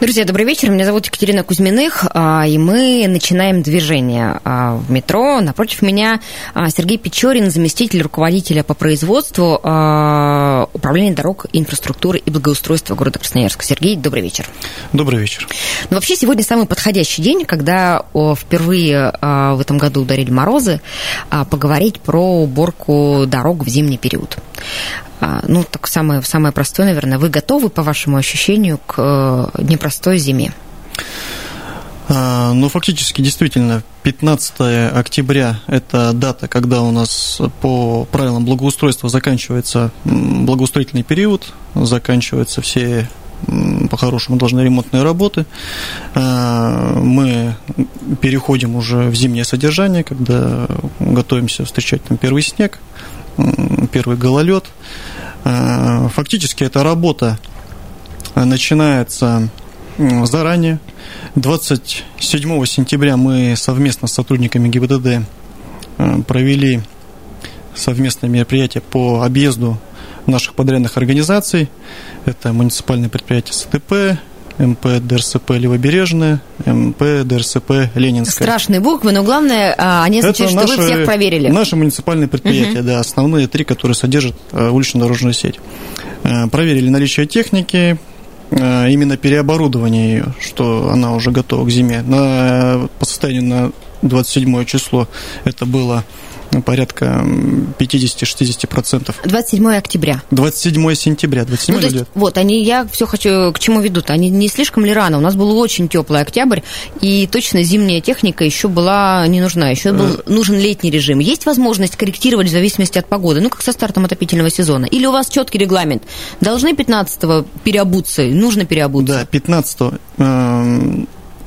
Друзья, добрый вечер. Меня зовут Екатерина Кузьминых, а, и мы начинаем движение а, в метро. Напротив меня а, Сергей Печорин, заместитель руководителя по производству Управления дорог, инфраструктуры и благоустройства города Красноярска. Сергей, добрый вечер. Добрый вечер. Ну, вообще, сегодня самый подходящий день, когда впервые в этом году ударили морозы, поговорить про уборку дорог в зимний период. А, ну, так самое, самое простое, наверное. Вы готовы, по вашему ощущению, к э, непростой зиме? А, ну, фактически, действительно, 15 октября – это дата, когда у нас по правилам благоустройства заканчивается благоустроительный период, заканчиваются все по-хорошему должны ремонтные работы. А, мы переходим уже в зимнее содержание, когда готовимся встречать там первый снег, первый гололед. Э, фактически эта работа начинается заранее. 27 сентября мы совместно с сотрудниками ГИБДД э, провели совместное мероприятие по объезду наших подрядных организаций. Это муниципальное предприятие СТП, МП ДРСП Левобережная, МП ДРСП Ленинская. Страшные буквы, но главное, а, они означают, что наши, вы всех проверили. Наши муниципальные предприятия, угу. да, основные три, которые содержат э, улично-дорожную сеть. Э, проверили наличие техники, э, именно переоборудование ее, что она уже готова к зиме. На, по состоянию на 27 число это было порядка 50-60%. 27 октября. 27 сентября, 27 ну, есть, Вот, они, я все хочу, к чему ведут. Они не слишком ли рано? У нас был очень теплый октябрь, и точно зимняя техника еще была не нужна, еще был э. нужен летний режим. Есть возможность корректировать в зависимости от погоды, ну, как со стартом отопительного сезона? Или у вас четкий регламент? Должны 15-го переобуться, нужно переобуться? Да, 15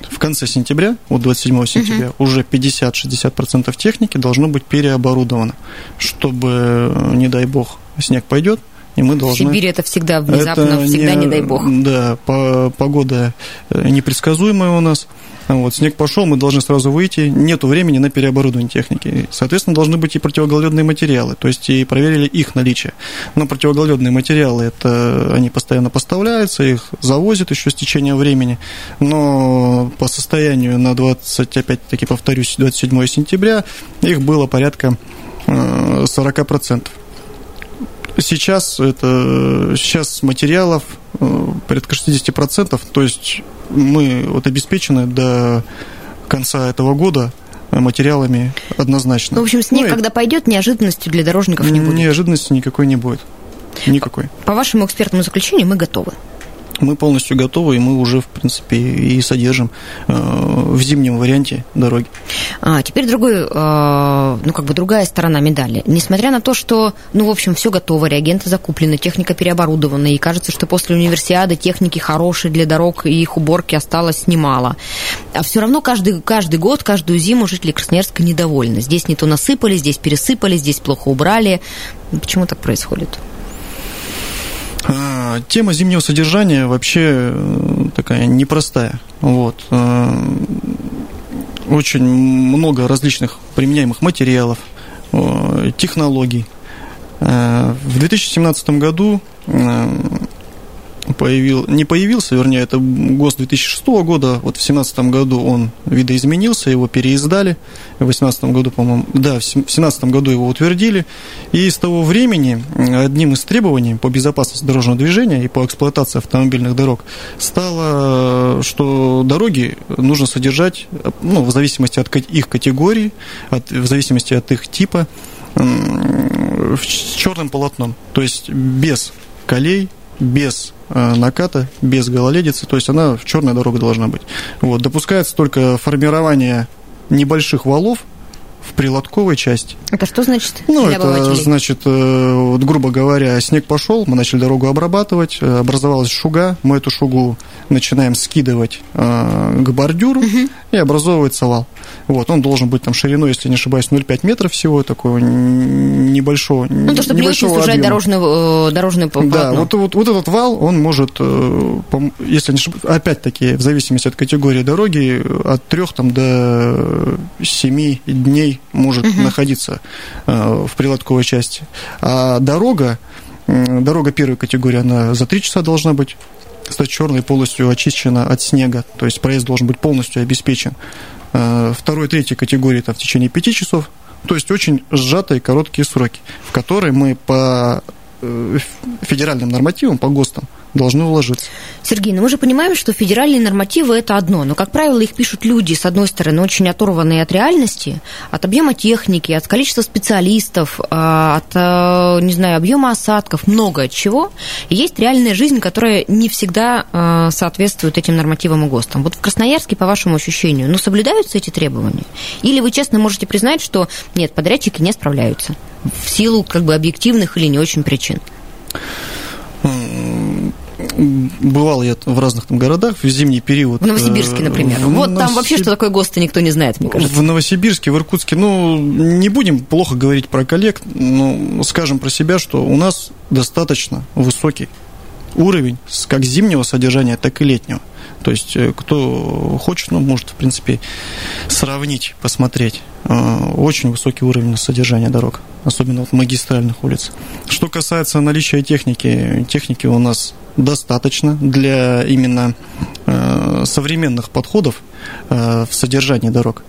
в конце сентября, вот 27 сентября, угу. уже 50-60% техники должно быть переоборудовано, чтобы, не дай бог, снег пойдет, и мы должны... В Сибири это всегда внезапно, это всегда не, не дай бог. Да, по, погода э, непредсказуемая у нас. Вот, снег пошел, мы должны сразу выйти. Нету времени на переоборудование техники. Соответственно, должны быть и противогололедные материалы, то есть и проверили их наличие. Но противогололедные материалы, это они постоянно поставляются, их завозят еще с течением времени. Но по состоянию на 20, опять-таки повторюсь, 27 сентября их было порядка 40%. Сейчас это сейчас материалов э, порядка 60%, то есть мы вот обеспечены до конца этого года материалами однозначно. Ну, в общем, снег, ну, когда пойдет, неожиданностью для дорожников не будет. Неожиданности никакой не будет. Никакой. По вашему экспертному заключению мы готовы мы полностью готовы, и мы уже, в принципе, и содержим э, в зимнем варианте дороги. А, теперь другой, э, ну, как бы другая сторона медали. Несмотря на то, что, ну, в общем, все готово, реагенты закуплены, техника переоборудована, и кажется, что после универсиады техники хорошие для дорог и их уборки осталось немало. А все равно каждый, каждый год, каждую зиму жители Красноярска недовольны. Здесь не то насыпали, здесь пересыпали, здесь плохо убрали. Почему так происходит? Тема зимнего содержания вообще э, такая непростая. Вот. Э, очень много различных применяемых материалов, э, технологий. В 2017 году появил, не появился, вернее, это ГОСТ 2006 года, вот в 2017 году он видоизменился, его переиздали, в 2018 году, по-моему, да, в 2017 году его утвердили, и с того времени одним из требований по безопасности дорожного движения и по эксплуатации автомобильных дорог стало, что дороги нужно содержать, ну, в зависимости от их категории, от, в зависимости от их типа, с черным полотном, то есть без колей, без наката, без гололедицы, то есть она в черная дорога должна быть. Вот. Допускается только формирование небольших валов в прилотковой части. Это что значит? Ну, это значит, э, вот, грубо говоря, снег пошел, мы начали дорогу обрабатывать, э, образовалась шуга, мы эту шугу начинаем скидывать э, к бордюру, угу. и образовывается вал. Вот, он должен быть там шириной, если не ошибаюсь, 0,5 метров всего, такого небольшого Ну, то, чтобы не очень сужать дорожную, дорожную полотно. Да, вот, вот, вот этот вал, он может, если не ошибаюсь, опять-таки, в зависимости от категории дороги, от 3 там, до 7 дней может угу. находиться э, в прилотковой части. А дорога, дорога первой категории, она за 3 часа должна быть стать черной, полностью очищена от снега, то есть проезд должен быть полностью обеспечен. Э, второй, третьей категории там в течение 5 часов, то есть очень сжатые короткие сроки, в которые мы по э, федеральным нормативам, по ГОСТам, должны уложиться. Сергей, ну мы же понимаем, что федеральные нормативы – это одно, но, как правило, их пишут люди, с одной стороны, очень оторванные от реальности, от объема техники, от количества специалистов, а, от, а, не знаю, объема осадков, много от чего. И есть реальная жизнь, которая не всегда а, соответствует этим нормативам и ГОСТам. Вот в Красноярске, по вашему ощущению, ну, соблюдаются эти требования? Или вы честно можете признать, что нет, подрядчики не справляются в силу как бы объективных или не очень причин? Бывал я в разных там городах в зимний период. В Новосибирске, э, например. В вот Новосиб... там вообще, что такое ГОСТы, никто не знает, мне кажется. В Новосибирске, в Иркутске, ну, не будем плохо говорить про коллег, но скажем про себя, что у нас достаточно высокий уровень как зимнего содержания, так и летнего. То есть, э, кто хочет, ну, может, в принципе, сравнить, посмотреть. Э, очень высокий уровень содержания дорог, особенно вот магистральных улиц. Что касается наличия техники, техники у нас достаточно для именно э, современных подходов в содержании дорог.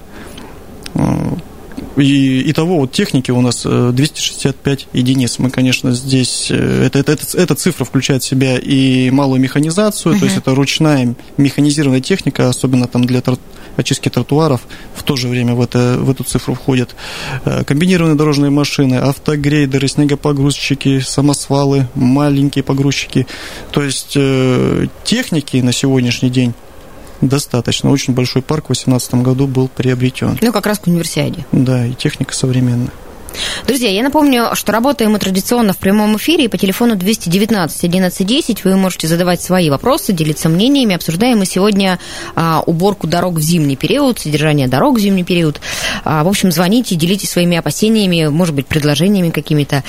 И итого вот техники у нас 265 э, единиц. Мы, конечно, здесь... Э, это, это, это, эта цифра включает в себя и малую механизацию, uh-huh. то есть это ручная механизированная техника, особенно там для очистки тротуаров, в то же время в, это, в эту цифру входят э, комбинированные дорожные машины, автогрейдеры, снегопогрузчики, самосвалы, маленькие погрузчики. То есть техники на сегодняшний день Достаточно. Очень большой парк в 2018 году был приобретен. Ну, как раз к универсиаде. Да, и техника современная. Друзья, я напомню, что работаем мы традиционно в прямом эфире. По телефону 219 11 10 вы можете задавать свои вопросы, делиться мнениями. Обсуждаем мы сегодня а, уборку дорог в зимний период, содержание дорог в зимний период. А, в общем, звоните, делитесь своими опасениями, может быть, предложениями какими-то.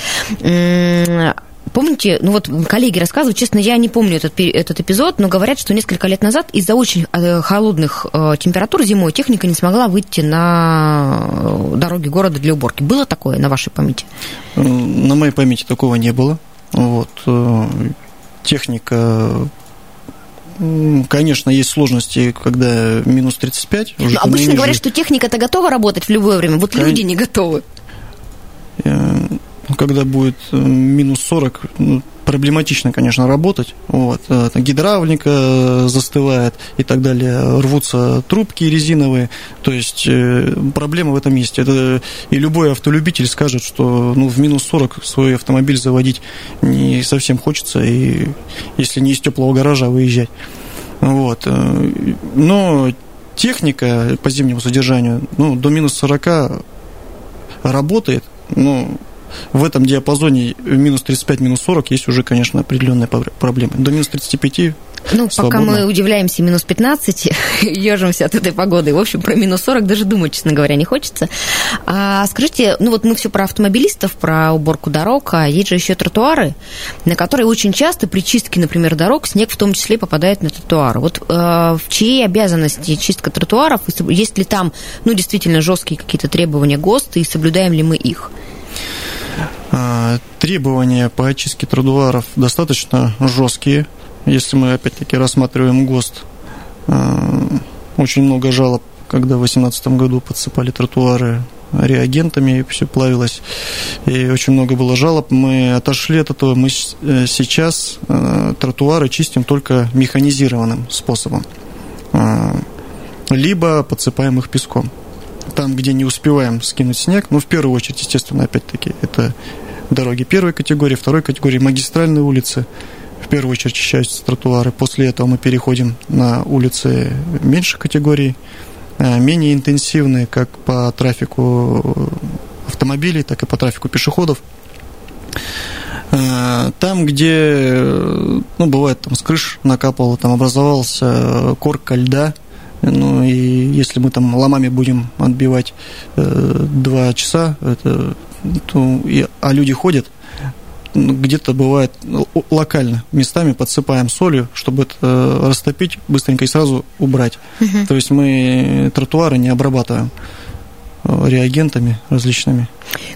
Помните, ну вот коллеги рассказывают, честно, я не помню этот, этот эпизод, но говорят, что несколько лет назад из-за очень э, холодных э, температур зимой техника не смогла выйти на э, дороги города для уборки. Было такое на вашей памяти? На моей памяти такого не было. Вот. Техника Конечно, есть сложности, когда минус 35. Уже Но обычно говорят, что техника-то готова работать в любое время, вот люди не готовы когда будет э, минус 40, ну, проблематично, конечно, работать. Вот. Э, гидравлика э, застывает и так далее. Рвутся трубки резиновые. То есть проблема в этом есть. Это и любой автолюбитель скажет, что ну, в минус 40 свой автомобиль заводить не совсем хочется, и если не из теплого гаража выезжать. Вот. Но техника по зимнему содержанию ну, до минус 40 работает. Ну, в этом диапазоне минус 35, минус 40 есть уже, конечно, определенные проблемы. До минус 35 ну, Свободно. пока мы удивляемся минус 15, ежимся от этой погоды. В общем, про минус 40 даже думать, честно говоря, не хочется. А скажите, ну вот мы все про автомобилистов, про уборку дорог, а есть же еще тротуары, на которые очень часто при чистке, например, дорог снег в том числе попадает на тротуары. Вот э, в чьей обязанности чистка тротуаров, есть ли там, ну, действительно жесткие какие-то требования ГОСТа, и соблюдаем ли мы их? А, требования по очистке тротуаров достаточно жесткие. Если мы опять-таки рассматриваем ГОСТ, а, очень много жалоб, когда в 2018 году подсыпали тротуары реагентами, и все плавилось, и очень много было жалоб. Мы отошли от этого, мы э, сейчас э, тротуары чистим только механизированным способом, а, либо подсыпаем их песком там, где не успеваем скинуть снег, ну, в первую очередь, естественно, опять-таки, это дороги первой категории, второй категории, магистральные улицы, в первую очередь очищаются тротуары. После этого мы переходим на улицы меньшей категории, менее интенсивны как по трафику автомобилей, так и по трафику пешеходов. Там, где, ну, бывает, там с крыш накапало, там образовался корка льда, ну и если мы там ломами будем отбивать э, два часа, это, то, и, а люди ходят, ну, где-то бывает локально местами подсыпаем солью, чтобы это э, растопить быстренько и сразу убрать. Угу. То есть мы тротуары не обрабатываем. Реагентами различными.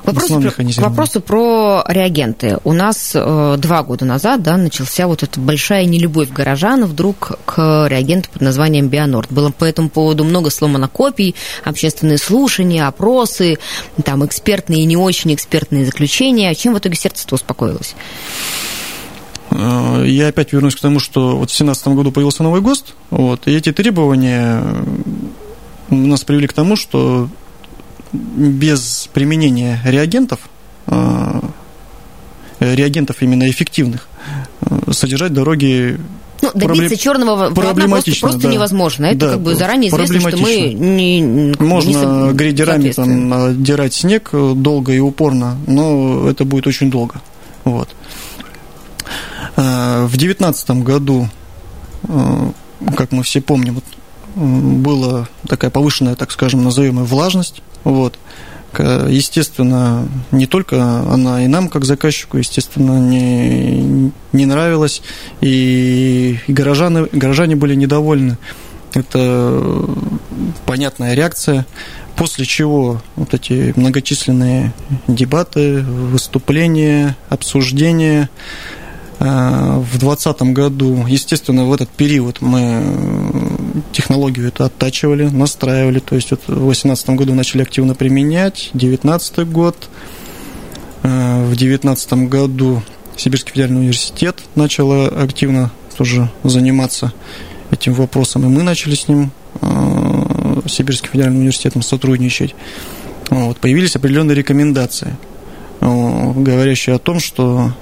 К вопросу, про, к вопросу про реагенты. У нас э, два года назад да, начался вот эта большая нелюбовь горожан вдруг к реагенту под названием Бионорд. Было по этому поводу много сломано копий, общественные слушания, опросы, там экспертные и не очень экспертные заключения. Чем в итоге сердце-то успокоилось? Э, я опять вернусь к тому, что вот в 2017 году появился новый ГОСТ, вот, и эти требования нас привели к тому, что без применения реагентов, э, реагентов именно эффективных, э, содержать дороги ну, добиться проблем... черного проблематично, просто, просто да. невозможно. Это да, как бы заранее известно, что мы не Можно не грейдерами там дирать снег долго и упорно, но это будет очень долго. Вот. Э, в девятнадцатом году, как мы все помним, вот была такая повышенная, так скажем, назовем влажность. Вот. Естественно, не только она и нам, как заказчику, естественно, не, не нравилась, и, и горожане, горожане были недовольны. Это понятная реакция, после чего вот эти многочисленные дебаты, выступления, обсуждения, Э, в 2020 году, естественно, в этот период мы технологию это оттачивали, настраивали. То есть вот в 2018 году начали активно применять, 2019 год. Э, в 2019 году Сибирский федеральный университет начал активно тоже заниматься этим вопросом, и мы начали с ним, Сибирским федеральным университетом, сотрудничать. Вот, появились определенные рекомендации, говорящие о том, что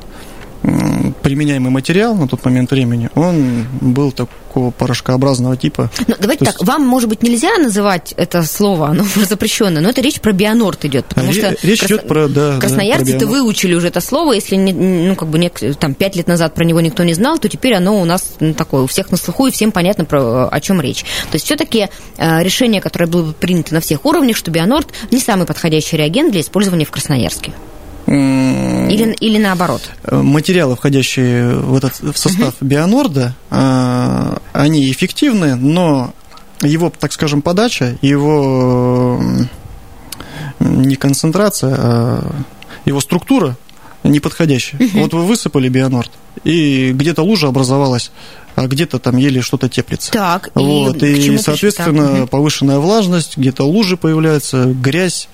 применяемый материал на тот момент времени, он был такого порошкообразного типа. Ну, давайте То так, есть... вам, может быть, нельзя называть это слово, оно запрещенное, но это речь про бионорд идет, потому Ре- что речь крас... идет про, да, красноярцы-то да, выучили уже это слово, если не, ну как бы не, там пять лет назад про него никто не знал, то теперь оно у нас ну, такое у всех на слуху и всем понятно про о чем речь. То есть все-таки э, решение, которое было принято на всех уровнях, что бионорд не самый подходящий реагент для использования в Красноярске. Или, или наоборот? Материалы, входящие в этот в состав uh-huh. Бионорда, а, они эффективны, но его, так скажем, подача, его не концентрация, а его структура неподходящая. Uh-huh. Вот вы высыпали Бионорд, и где-то лужа образовалась где-то там еле что-то теплится. Так, вот, и, и соответственно, так? повышенная влажность, где-то лужи появляются, грязь,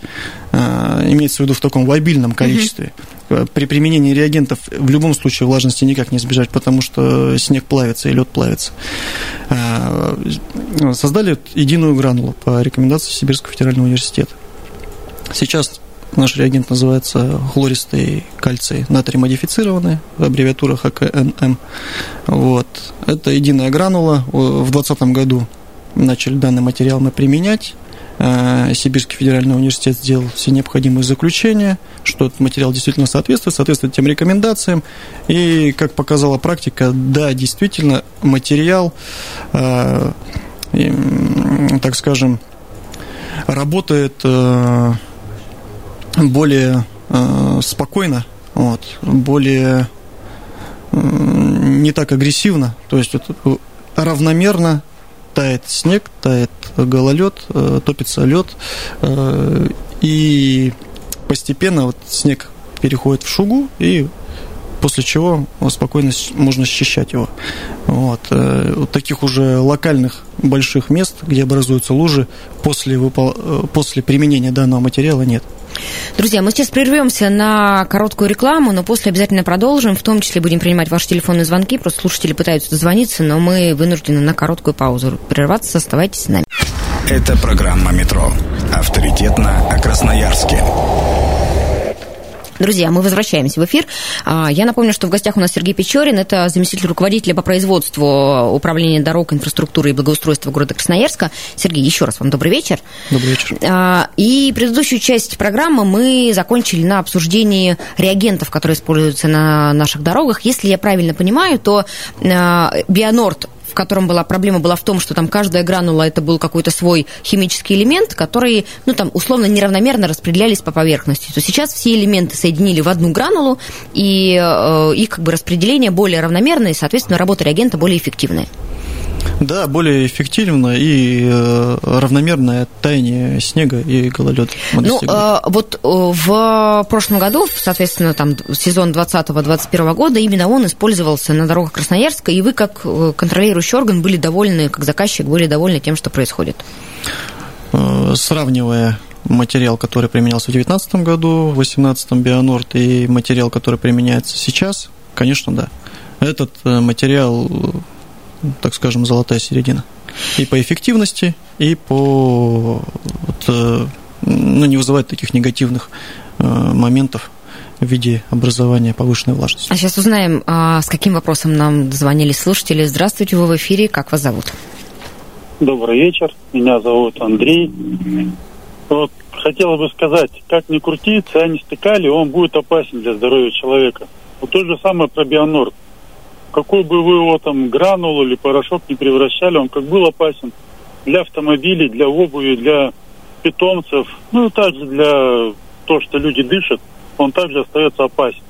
э, имеется в виду в таком лобильном количестве. Угу. При применении реагентов в любом случае влажности никак не избежать, потому что снег плавится и лед плавится. Э, создали единую гранулу по рекомендации Сибирского федерального университета. Сейчас Наш реагент называется хлористый кальций натрий модифицированный, аббревиатура ХКНМ. Вот. Это единая гранула. В 2020 году начали данный материал мы применять. Э, Сибирский федеральный университет сделал все необходимые заключения, что этот материал действительно соответствует, соответствует тем рекомендациям. И, как показала практика, да, действительно, материал, э, так скажем, работает э, более э, спокойно, вот, более э, не так агрессивно, то есть вот, равномерно тает снег, тает гололед, э, топится лед, э, и постепенно вот снег переходит в шугу, и после чего спокойно можно счищать его. Вот. Э, вот таких уже локальных больших мест, где образуются лужи, после, выпол... Э, после применения данного материала нет. Друзья, мы сейчас прервемся на короткую рекламу, но после обязательно продолжим. В том числе будем принимать ваши телефонные звонки. Просто слушатели пытаются дозвониться, но мы вынуждены на короткую паузу прерваться. Оставайтесь с нами. Это программа «Метро». Авторитетно о Красноярске. Друзья, мы возвращаемся в эфир. А, я напомню, что в гостях у нас Сергей Печорин, это заместитель руководителя по производству управления дорог, инфраструктуры и благоустройства города Красноярска. Сергей, еще раз вам добрый вечер. Добрый вечер. А, и предыдущую часть программы мы закончили на обсуждении реагентов, которые используются на наших дорогах. Если я правильно понимаю, то а, Бионорд в котором была проблема была в том, что там каждая гранула это был какой-то свой химический элемент, который, ну там условно неравномерно распределялись по поверхности. То сейчас все элементы соединили в одну гранулу, и э, их как бы распределение более равномерное, и, соответственно, работа реагента более эффективная. Да, более эффективно и э, равномерное таяние снега и гололеда. Ну, э, вот э, в прошлом году, соответственно, там сезон 2020-2021 года, именно он использовался на дорогах Красноярска, и вы, как контролирующий орган, были довольны, как заказчик, были довольны тем, что происходит? Сравнивая материал, который применялся в 2019 году, в 2018 Бионорд, и материал, который применяется сейчас, конечно, да. Этот материал так скажем, золотая середина. И по эффективности, и по вот, э, ну, не вызывать таких негативных э, моментов в виде образования повышенной влажности. А сейчас узнаем, а, с каким вопросом нам звонили слушатели. Здравствуйте, вы в эфире. Как вас зовут? Добрый вечер. Меня зовут Андрей. Вот хотела бы сказать, как ни крути, цианистый стыкали, он будет опасен для здоровья человека. Вот то же самое про бионорд какой бы вы его там гранулу или порошок не превращали, он как был опасен для автомобилей, для обуви, для питомцев, ну и также для того, что люди дышат, он также остается опасен.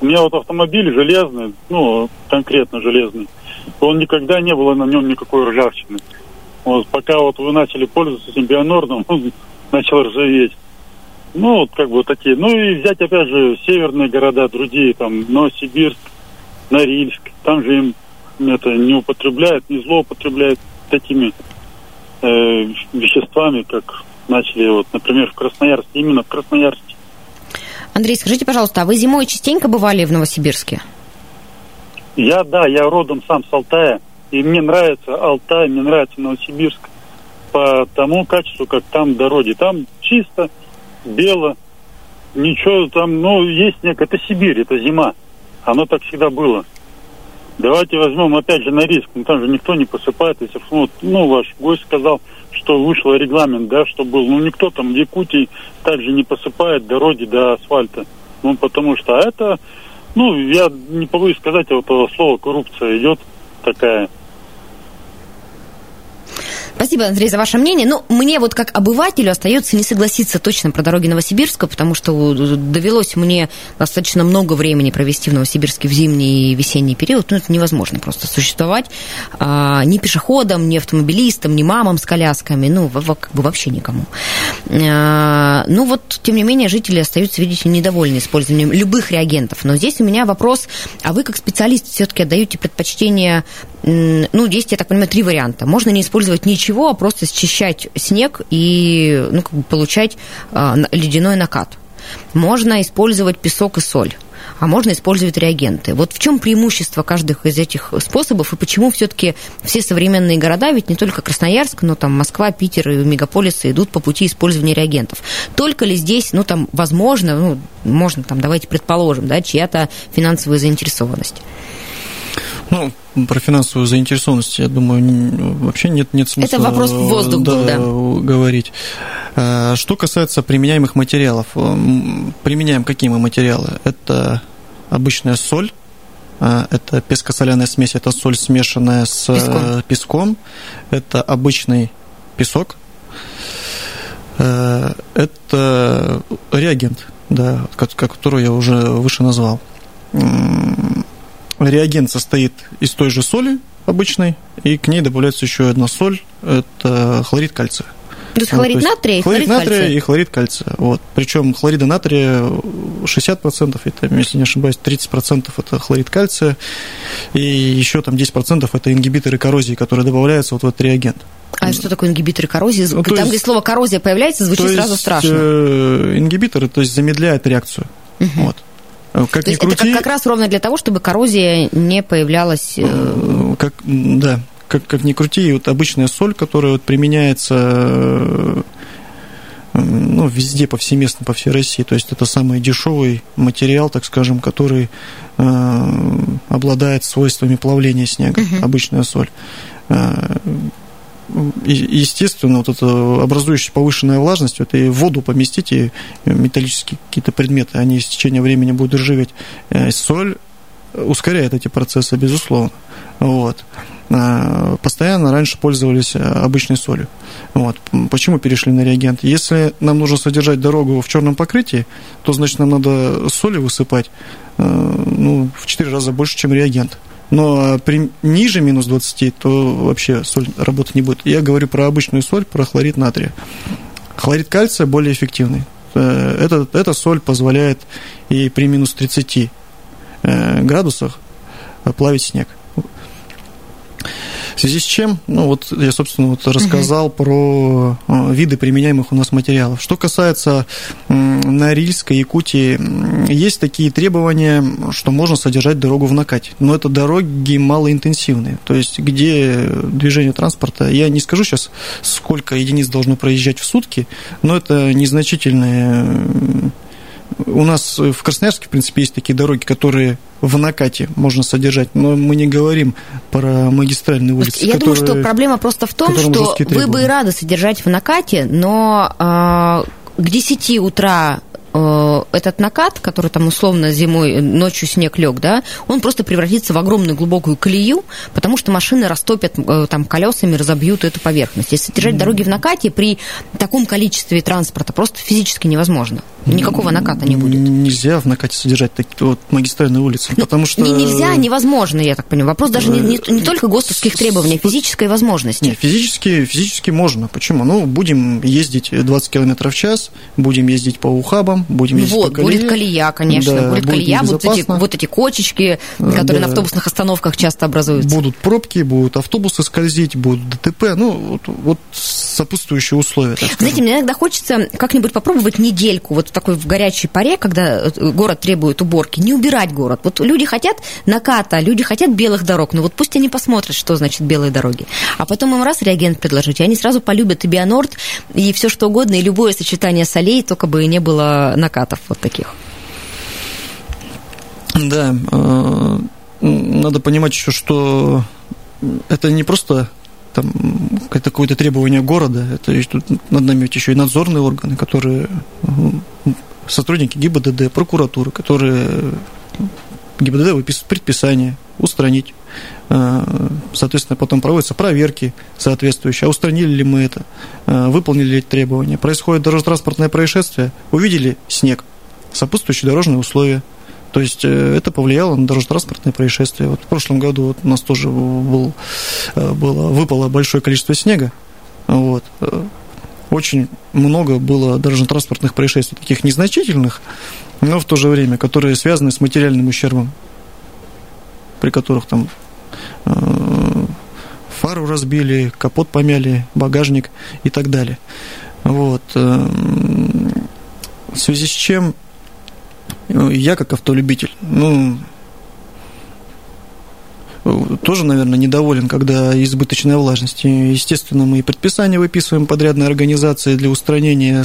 У меня вот автомобиль железный, ну, конкретно железный, он никогда не было на нем никакой ржавчины. Вот пока вот вы начали пользоваться этим бионордом, он начал ржаветь. Ну, вот как бы такие. Ну и взять опять же северные города, другие, там, Новосибирск, Норильск. Там же им это не употребляют, не злоупотребляют такими э, веществами, как начали, вот, например, в Красноярске, именно в Красноярске. Андрей, скажите, пожалуйста, а вы зимой частенько бывали в Новосибирске? Я, да, я родом сам с Алтая, и мне нравится Алтай, мне нравится Новосибирск по тому качеству, как там дороги. Там чисто, бело, ничего там, ну, есть некое, это Сибирь, это зима. Оно так всегда было. Давайте возьмем опять же на риск. Ну, там же никто не посыпает. Если ну, ну, ваш гость сказал, что вышел регламент, да, что был. Ну, никто там в Якутии также не посыпает дороги до асфальта. Ну, потому что это, ну, я не побоюсь сказать этого слова коррупция идет такая. Спасибо, Андрей, за ваше мнение. Ну, мне вот как обывателю остается не согласиться точно про дороги Новосибирска, потому что довелось мне достаточно много времени провести в Новосибирске в зимний и весенний период. Ну, это невозможно просто существовать а, ни пешеходам, ни автомобилистам, ни мамам с колясками, ну, как бы вообще никому. А, ну, вот, тем не менее, жители остаются, видите, недовольны использованием любых реагентов. Но здесь у меня вопрос, а вы как специалист все-таки отдаете предпочтение, ну, есть, я так понимаю, три варианта. Можно не использовать ничего, ничего, а просто счищать снег и ну, как бы получать а, ледяной накат. Можно использовать песок и соль а можно использовать реагенты. Вот в чем преимущество каждых из этих способов и почему все-таки все современные города, ведь не только Красноярск, но там Москва, Питер и мегаполисы идут по пути использования реагентов. Только ли здесь, ну там, возможно, ну, можно там, давайте предположим, да, чья-то финансовая заинтересованность? Ну, про финансовую заинтересованность, я думаю, вообще нет, нет смысла Это вопрос в воздух да, был, да. говорить. А, что касается применяемых материалов, применяем какие мы материалы? Это обычная соль, а, это песко-соляная смесь, это соль, смешанная с песком. песком. Это обычный песок. А, это реагент, да, который я уже выше назвал реагент состоит из той же соли обычной, и к ней добавляется еще одна соль, это хлорид кальция. То есть хлорид вот, натрия и хлорид, хлорид натрия кальция. и хлорид кальция. Вот. Причем хлорида натрия 60%, это, если не ошибаюсь, 30% это хлорид кальция, и еще там 10% это ингибиторы коррозии, которые добавляются вот в этот реагент. А что такое ингибиторы коррозии? Ну, там, есть, где слово коррозия появляется, звучит сразу страшно. Э, ингибиторы, то есть замедляют реакцию. Угу. Вот. Э, как То есть крути... это как, как раз ровно для того, чтобы коррозия не появлялась... Э, э, как, да, как, как ни крути, вот обычная соль, которая вот применяется ну, везде, повсеместно, по всей России. То есть это самый дешевый материал, так скажем, который э, обладает свойствами плавления снега, uh-huh. обычная соль. Э, естественно, вот это образующая повышенная влажность, это и в воду поместите металлические какие-то предметы, они с течением времени будут ржаветь. Э, соль ускоряет эти процессы, безусловно. Вот. А, постоянно раньше пользовались э, обычной солью. Вот. Почему перешли на реагент? Если нам нужно содержать дорогу в черном покрытии, то значит нам надо соли высыпать э, ну, в 4 раза больше, чем реагент. Но при ниже минус 20, то вообще соль работать не будет. Я говорю про обычную соль, про хлорид натрия. Хлорид кальция более эффективный. Э, эта, эта соль позволяет и при минус 30 градусах плавить снег. Связи с чем, ну вот я, собственно, вот рассказал угу. про э, виды применяемых у нас материалов. Что касается Норильска, Якутии, есть такие требования, что можно содержать дорогу в накате. Но это дороги малоинтенсивные, то есть где движение транспорта, я не скажу сейчас, сколько единиц должно проезжать в сутки, но это незначительные у нас в Красноярске, в принципе, есть такие дороги, которые в накате можно содержать, но мы не говорим про магистральные улицы. Я которые, думаю, что проблема просто в том, что вы бы и рады содержать в накате, но э, к 10 утра Э, этот накат, который там условно зимой, ночью снег лег, да, он просто превратится в огромную глубокую колею, потому что машины растопят э, там колесами, разобьют эту поверхность. Если держать дороги в накате при таком количестве транспорта просто физически невозможно. Никакого наката не будет. Нельзя в накате содержать такие вот магистральные улицы, ну, потому что... Не нельзя, невозможно, я так понимаю. Вопрос даже не, не, не только ГОСТовских требований, а физической возможности. Нет, физически, физически можно. Почему? Ну, будем ездить 20 км в час, будем ездить по ухабам, будем ездить вот, по колее. будет колея, конечно, да, будет, колея, будут эти, вот эти кочечки, которые да. на автобусных остановках часто образуются. Будут пробки, будут автобусы скользить, будут ДТП, ну, вот, вот сопутствующие условия. Знаете, мне иногда хочется как-нибудь попробовать недельку, вот такой в горячей паре, когда э, город требует уборки, не убирать город. Вот люди хотят наката, люди хотят белых дорог, но вот пусть они посмотрят, что значит белые дороги. А потом им раз реагент предложить, и они сразу полюбят и Бионорд, и все что угодно, и любое сочетание солей, только бы не было накатов вот таких. Да, э, надо понимать еще, что это не просто там какое-то требование города, это тут над нами еще и надзорные органы, которые сотрудники ГИБДД, прокуратуры, которые ГИБДД выписывает предписание устранить. Э, соответственно, потом проводятся проверки соответствующие. А устранили ли мы это? Э, выполнили ли требования? Происходит дорожно-транспортное происшествие. Увидели снег, сопутствующие дорожные условия. То есть э, это повлияло на дорожно-транспортное происшествие. Вот в прошлом году вот у нас тоже был, было, выпало большое количество снега. Вот. Очень много было дорожно-транспортных происшествий, таких незначительных, но в то же время, которые связаны с материальным ущербом, при которых там э, фару разбили, капот помяли, багажник и так далее. Вот. Э, в связи с чем э, я, как автолюбитель, ну, тоже, наверное, недоволен, когда избыточная влажность. Естественно, мы и предписания выписываем подрядной организации для устранения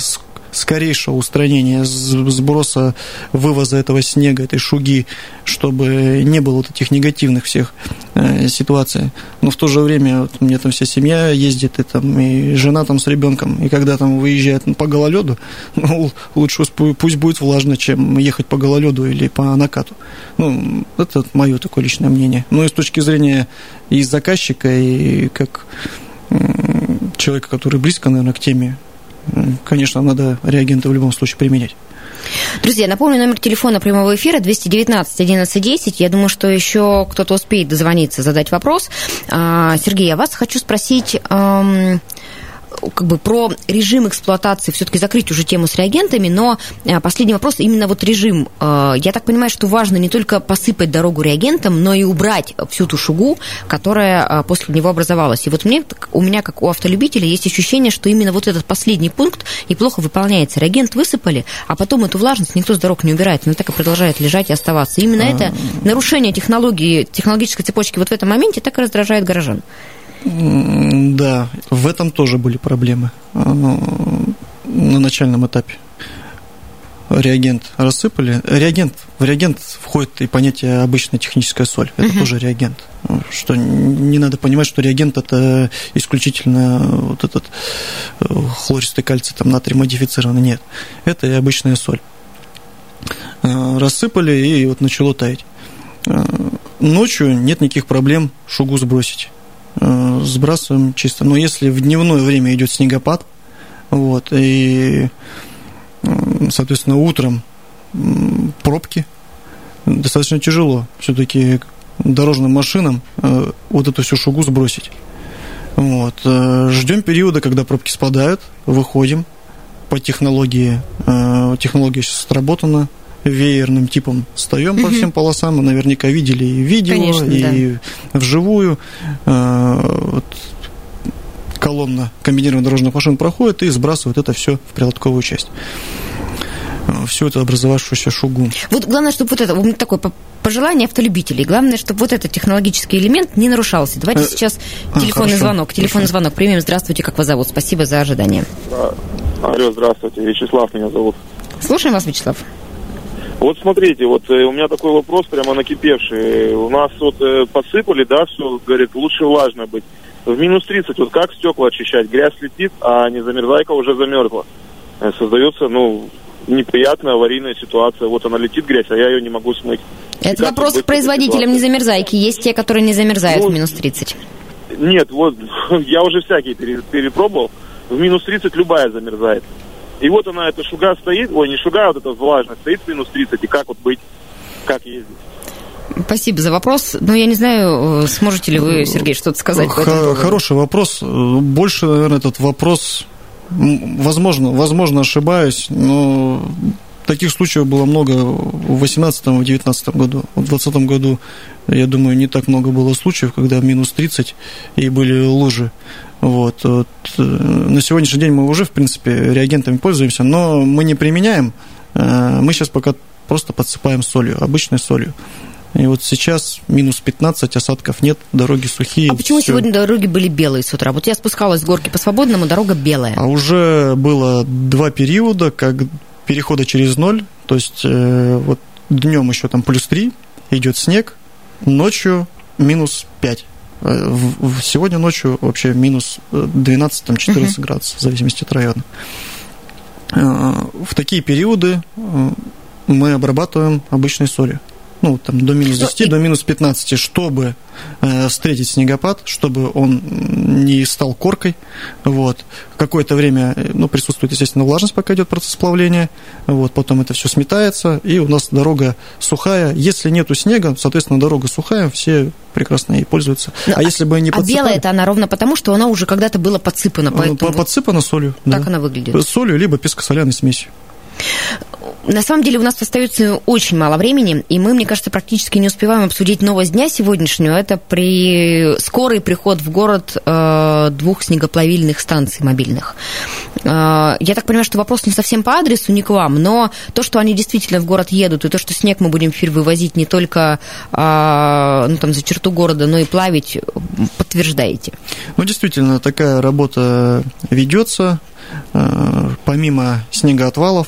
скорейшего устранения сброса, вывоза этого снега, этой шуги, чтобы не было вот этих негативных всех э, ситуаций. Но в то же время вот, у меня там вся семья ездит, и, там, и жена там с ребенком, и когда там выезжает по гололеду, ну, лучше пусть будет влажно, чем ехать по гололеду или по накату. Ну, это мое такое личное мнение. Но и с точки зрения и заказчика, и как человека, который близко, наверное, к теме конечно, надо реагенты в любом случае применять. Друзья, напомню, номер телефона прямого эфира 219 11 10. Я думаю, что еще кто-то успеет дозвониться, задать вопрос. А, Сергей, я вас хочу спросить как бы про режим эксплуатации, все-таки закрыть уже тему с реагентами, но э, последний вопрос, именно вот режим. Э, я так понимаю, что важно не только посыпать дорогу реагентом, но и убрать всю ту шугу, которая э, после него образовалась. И вот мне, у меня, как у автолюбителя, есть ощущение, что именно вот этот последний пункт неплохо выполняется. Реагент высыпали, а потом эту влажность никто с дорог не убирает, она так и продолжает лежать и оставаться. И именно а... это нарушение технологии, технологической цепочки вот в этом моменте так и раздражает горожан. Да, в этом тоже были проблемы. А, на начальном этапе реагент рассыпали. Реагент, в реагент входит и понятие обычная техническая соль. Это uh-huh. тоже реагент. Что не надо понимать, что реагент это исключительно вот этот э, хлористый кальций, там натрий модифицированный. Нет. Это и обычная соль. Э, рассыпали и вот начало таять. Э, ночью нет никаких проблем шугу сбросить. Сбрасываем чисто. Но если в дневное время идет снегопад, вот, и соответственно, утром пробки. Достаточно тяжело все-таки дорожным машинам э, вот эту всю шугу сбросить. Вот. Э, Ждем периода, когда пробки спадают, выходим по технологии. Э, технология сейчас сработана веерным типом встаем угу. по всем полосам. Мы наверняка видели и видео, Конечно, и да. вживую. Вот, колонна комбинированных дорожных машин проходит и сбрасывает это все в прилотковую часть всю эту образовавшуюся шугу. Вот главное, чтобы вот это, вот такое пожелание автолюбителей, главное, чтобы вот этот технологический элемент не нарушался. Давайте э, сейчас а, телефонный хорошо, звонок. Телефонный хорошо. звонок примем. Здравствуйте, как вас зовут? Спасибо за ожидание. Алло, здравствуйте, Вячеслав меня зовут. Слушаем вас, Вячеслав. Вот смотрите, вот э, у меня такой вопрос прямо накипевший. У нас вот э, посыпали, да, все, говорит, лучше влажно быть. В минус 30, вот как стекла очищать? Грязь летит, а не замерзайка уже замерзла. Э, создается, ну, неприятная аварийная ситуация. Вот она летит грязь, а я ее не могу смыть. Это вопрос к производителям незамерзайки. Есть те, которые не замерзают ну, в минус 30. Нет, вот я уже всякие перепробовал. В минус 30 любая замерзает. И вот она, эта шуга стоит, ой, не шуга, а вот эта влажность стоит в минус 30, и как вот быть, как ездить? Спасибо за вопрос. Но я не знаю, сможете ли вы, Сергей, что-то сказать по этому Хороший вопрос. Больше, наверное, этот вопрос Возможно, возможно, ошибаюсь, но таких случаев было много в 2018 и 2019 году. В 2020 году, я думаю, не так много было случаев, когда минус 30 и были лужи. Вот. вот. Э, на сегодняшний день мы уже, в принципе, реагентами пользуемся, но мы не применяем. Э, мы сейчас пока просто подсыпаем солью, обычной солью. И вот сейчас минус 15, осадков нет, дороги сухие. А почему все. сегодня дороги были белые с утра? Вот я спускалась с горки по свободному, дорога белая. А уже было два периода, как перехода через ноль, то есть э, вот днем еще там плюс 3, идет снег, ночью минус 5. Э, сегодня ночью вообще минус 12-14 uh-huh. градусов, в зависимости от района. Э, в такие периоды мы обрабатываем обычной солью ну, там, до минус 10, ну, до минус 15, чтобы э, встретить снегопад, чтобы он не стал коркой. Вот. Какое-то время э, ну, присутствует, естественно, влажность, пока идет процесс плавления. Вот. Потом это все сметается, и у нас дорога сухая. Если нету снега, соответственно, дорога сухая, все прекрасно ей пользуются. Ну, а, а если бы не подсыпали... А белая это она ровно потому, что она уже когда-то была подсыпана. Поэтому... Подсыпана солью. Так да. она выглядит. Солью, либо пескосоляной смесью. На самом деле у нас остается очень мало времени, и мы, мне кажется, практически не успеваем обсудить новость дня сегодняшнюю. Это при скорый приход в город э, двух снегоплавильных станций мобильных. Э, я так понимаю, что вопрос не совсем по адресу, не к вам, но то, что они действительно в город едут, и то, что снег мы будем теперь вывозить не только э, ну, там, за черту города, но и плавить, подтверждаете? Ну, действительно, такая работа ведется. Помимо снегоотвалов,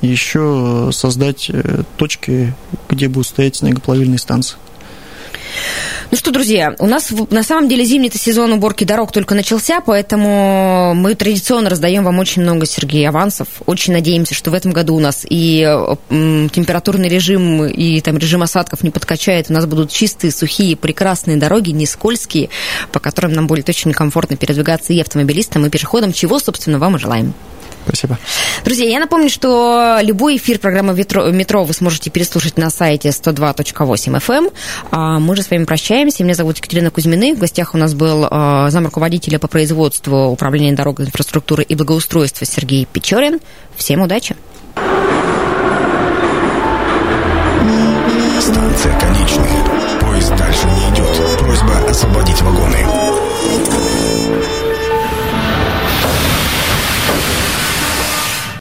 еще создать э, точки, где будут стоять снегоплавильные станции. Ну что, друзья, у нас на самом деле зимний сезон уборки дорог только начался, поэтому мы традиционно раздаем вам очень много, Сергей, авансов. Очень надеемся, что в этом году у нас и температурный режим, и там режим осадков не подкачает. У нас будут чистые, сухие, прекрасные дороги, не скользкие, по которым нам будет очень комфортно передвигаться и автомобилистам, и пешеходам, чего, собственно, вам и желаем. Спасибо. Друзья, я напомню, что любой эфир программы «Метро» вы сможете переслушать на сайте 102.8 FM. Эм. А мы же с вами прощаемся. Меня зовут Екатерина Кузьмины. В гостях у нас был а, зам руководителя по производству Управления дорог, инфраструктуры и благоустройства Сергей Печорин. Всем удачи! Станция конечная. Поезд дальше не идет. Просьба освободить вагон.